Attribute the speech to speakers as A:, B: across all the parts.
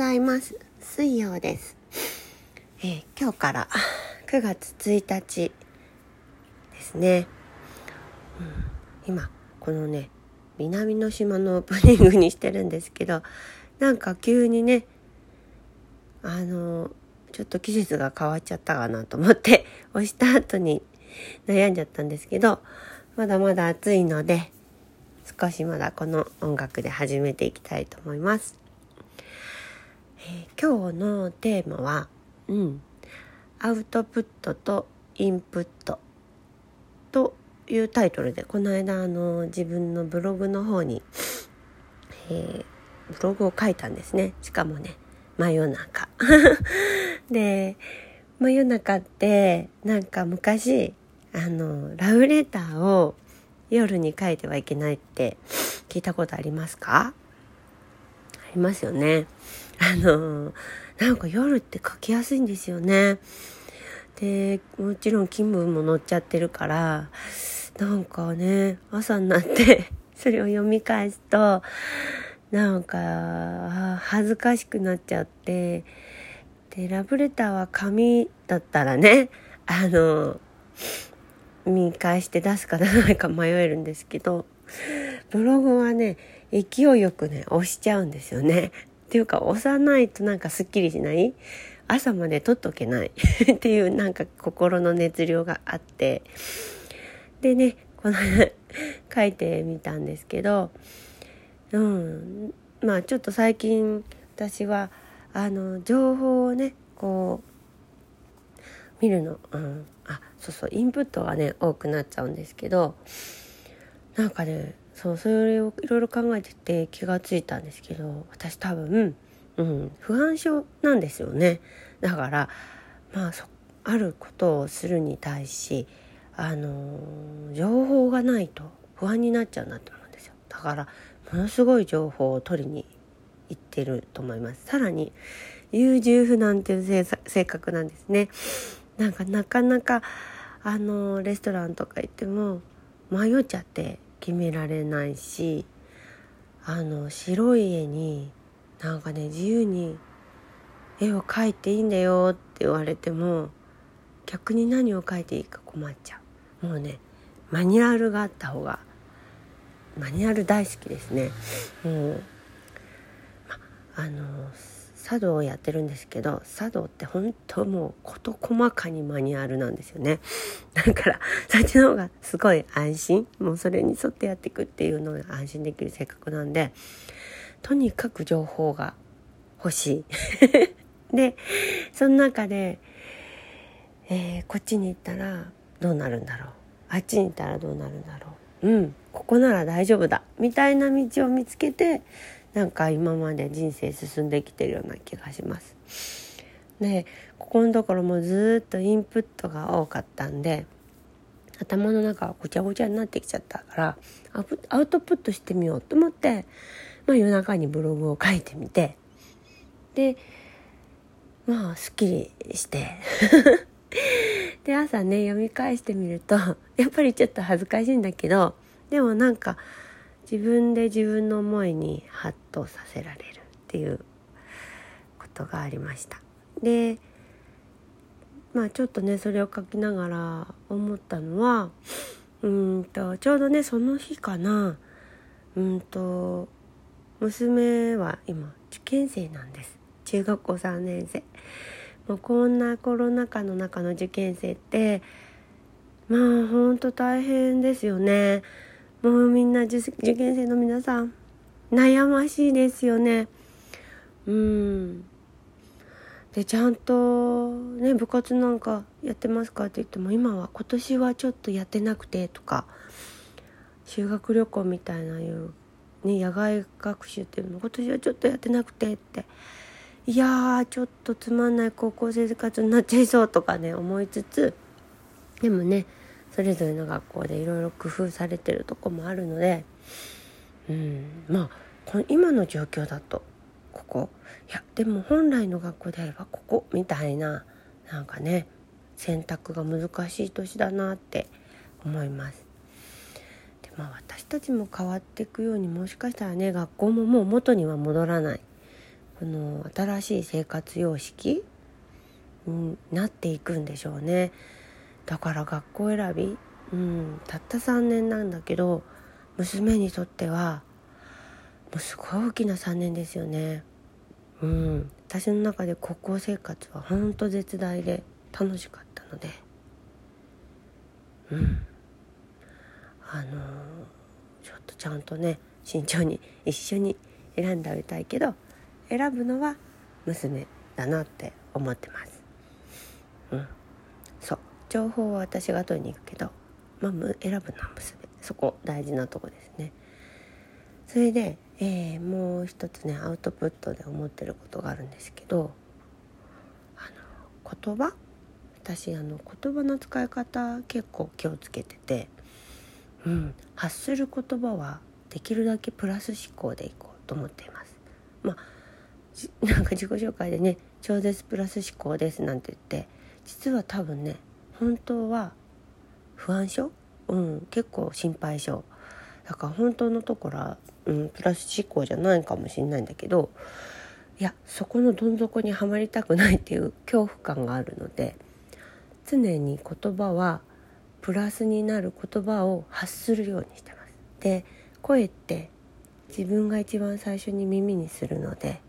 A: ざいます。水曜です、えー、今日から9月1日ですね、うん、今このね南の島のオープニングにしてるんですけどなんか急にねあのちょっと季節が変わっちゃったかなと思って 押した後に悩んじゃったんですけどまだまだ暑いので少しまだこの音楽で始めていきたいと思います。えー、今日のテーマは、うん、アウトプットとインプットというタイトルでこの間あの自分のブログの方に、えー、ブログを書いたんですね。しかもね真夜中。で真夜中ってなんか昔あのラブレターを夜に書いてはいけないって聞いたことありますか？ありますよね。あのなんか夜って書きやすいんですよね。でもちろん気分も乗っちゃってるからなんかね朝になって それを読み返すとなんか恥ずかしくなっちゃってでラブレターは紙だったらねあの見返して出すか出さないか迷えるんですけどブログはね勢いよくね押しちゃうんですよね。っていうか押さないとなんかすっきりしない？朝まで撮っとけない？っていうなんか心の熱量があって。でねこの書いてみたんですけどうんまあちょっと最近私はあの情報をねこう見るの、うん、あそうそうインプットがね多くなっちゃうんですけどなんかねそうそれをいろいろ考えてて気がついたんですけど私多分、うん、不安症なんですよね。だからまああることをするに対しあの情報がないと不安になっちゃうなと思うんですよ。だからものすごい情報を取りに行ってると思います。さらに優柔不断っていう性格なんですね。なんかなかなかあのレストランとか行っても迷っちゃって決められないしあの白い絵になんかね自由に絵を描いていいんだよって言われても逆に何を描いていいか困っちゃう。もうねマニュアルがあった方がマニュアル大好きですね。もう、ま、あの茶道をやってるんですけど茶道って本当もう事細かにマニュアルなんですよね。だからそっちの方がすごい安心。もうそれに沿ってやっていくっていうのが安心できる性格なんでとにかく情報が欲しい。でその中で、えー、こっちに行ったらどうなるんだろう。あっちに行ったらどうなるんだろう。うんここなら大丈夫だ。みたいな道を見つけてなんか今まで人生進んできてるような気がします。でここのところもずっとインプットが多かったんで頭の中がごちゃごちゃになってきちゃったからアウトプットしてみようと思って、まあ、夜中にブログを書いてみてでまあすっきりして で朝ね読み返してみるとやっぱりちょっと恥ずかしいんだけどでもなんか自分で自分の思いにハッとさせられるっていうことがありました。でまあちょっとねそれを書きながら思ったのはうんとちょうどねその日かなうんと娘は今受験生なんです。中学校3年生。もうこんなコロナ禍の中の受験生ってまあほんと大変ですよね。もうみんな受験生の皆さん悩ましいですよね。うん。でちゃんとね部活なんかやってますかって言っても今は今年はちょっとやってなくてとか修学旅行みたいないう、ね、野外学習っていうの今年はちょっとやってなくてっていやちょっとつまんない高校生活になっちゃいそうとかね思いつつでもねそれぞれの学校でいろいろ工夫されてるとこもあるので、うん、まあこの今の状況だとここ。いやでも本来の学校であればここみたいななんかね選択が難しい年だなって思います。でまあ私たちも変わっていくようにもしかしたらね学校ももう元には戻らない。この新しい生活様式になっていくんでしょうね。だから学校選び、うん、たった3年なんだけど娘にとってはもうすごい大きな3年ですよね。うん、私の中で高校生活はほんと絶大で楽しかったのでうんあのー、ちょっとちゃんとね慎重に一緒に選んであげたいけど選ぶのは娘だなって思ってます。うん、情報は私が取りに行くけど、まあ、選ぶのは娘そこ大事なとこですね。それで、えー、もう一つねアウトプットで思ってることがあるんですけどあの言葉？私あの言葉の使い方結構気をつけてて、うん、発する言葉はできるだけプラス思考でいこうと思っています。まあ なんか自己紹介でね「超絶プラス思考です」なんて言って実は多分ね本当は不安症、うん、結構心配性だから本当のところは、うん、プラス思考じゃないかもしれないんだけどいやそこのどん底にはまりたくないっていう恐怖感があるので常に言葉はプラスになる言葉を発するようにしてます。で声って自分が一番最初に耳にするので、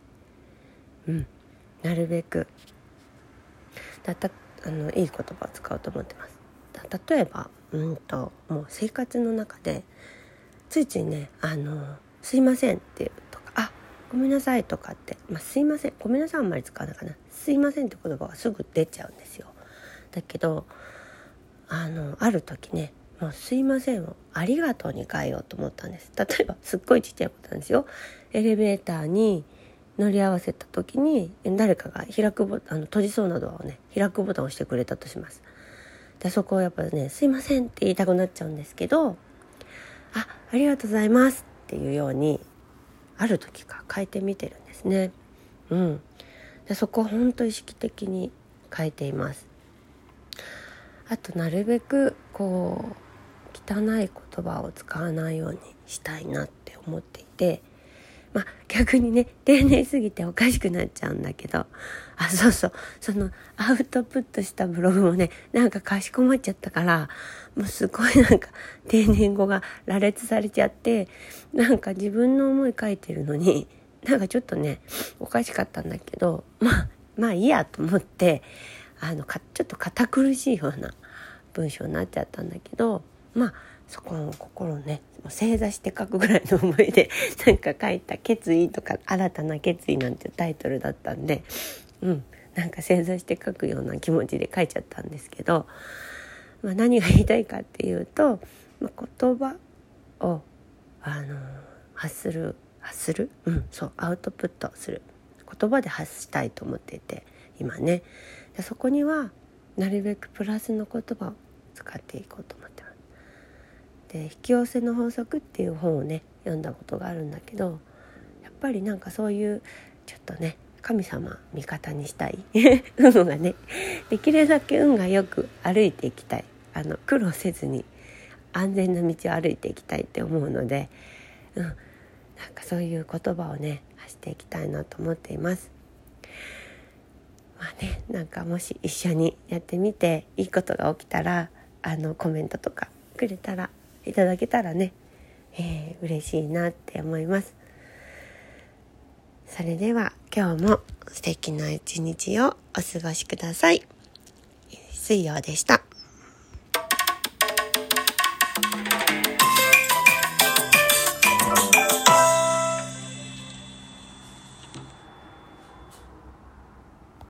A: うん、なるべく。だたあのいい言葉を使おうと思ってます。例えばうんともう生活の中でついついね「あのすいません」っていうとか「あごめんなさい」とかって、まあ、すいませんごめんなさいあんまり使わないかな「すいません」って言葉がすぐ出ちゃうんですよ。だけどあのある時ねもう「すいません」を「ありがとう」に変えようと思ったんです例えばすっごいちっちゃいことなんですよエレベーターに乗り合わせた時に誰かが開くボあの閉じそうなドアをね開くボタンを押してくれたとしますでそこをやっぱね「すいません」って言いたくなっちゃうんですけどあありがとうございますっていうようにある時か変えてみてるんですね。うん、でそこを本当意識的に変えています。あとなるべくこう汚い言葉を使わないようにしたいなって思っていてまあ逆にね丁寧すぎておかしくなっちゃうんだけど。あそうそう。そのアウトプットしたブログもねなんかかしこまっちゃったからもうすごいなんか丁寧語が羅列されちゃってなんか自分の思い書いてるのになんかちょっとねおかしかったんだけどまあまあいいやと思ってあのかちょっと堅苦しいような文章になっちゃったんだけどまあそこの心をね正座して書くぐらいの思いで なんか書いた「決意」とか「新たな決意」なんていうタイトルだったんでうんなんか正座して書くような気持ちで書いちゃったんですけど、まあ、何が言いたいかっていうと、まあ、言葉をあの発する発する？うんそうアウトプットする。言葉で発したいと思っていて今ね。そこにはなるべくプラスの言葉を使っていこうと思って。で「引き寄せの法則」っていう本をね読んだことがあるんだけどやっぱりなんかそういうちょっとね神様味方にしたい 運がねできるだけ運がよく歩いていきたいあの苦労せずに安全な道を歩いていきたいって思うので、うん、なんかそういう言葉をね発していきたいなと思っています。まあねなんかもし一緒にやってみていいことが起きたらあのコメントとかくれたらいただけたらね、えー、嬉しいなって思います。それでは今日も素敵な一日をお過ごしください。水曜でした。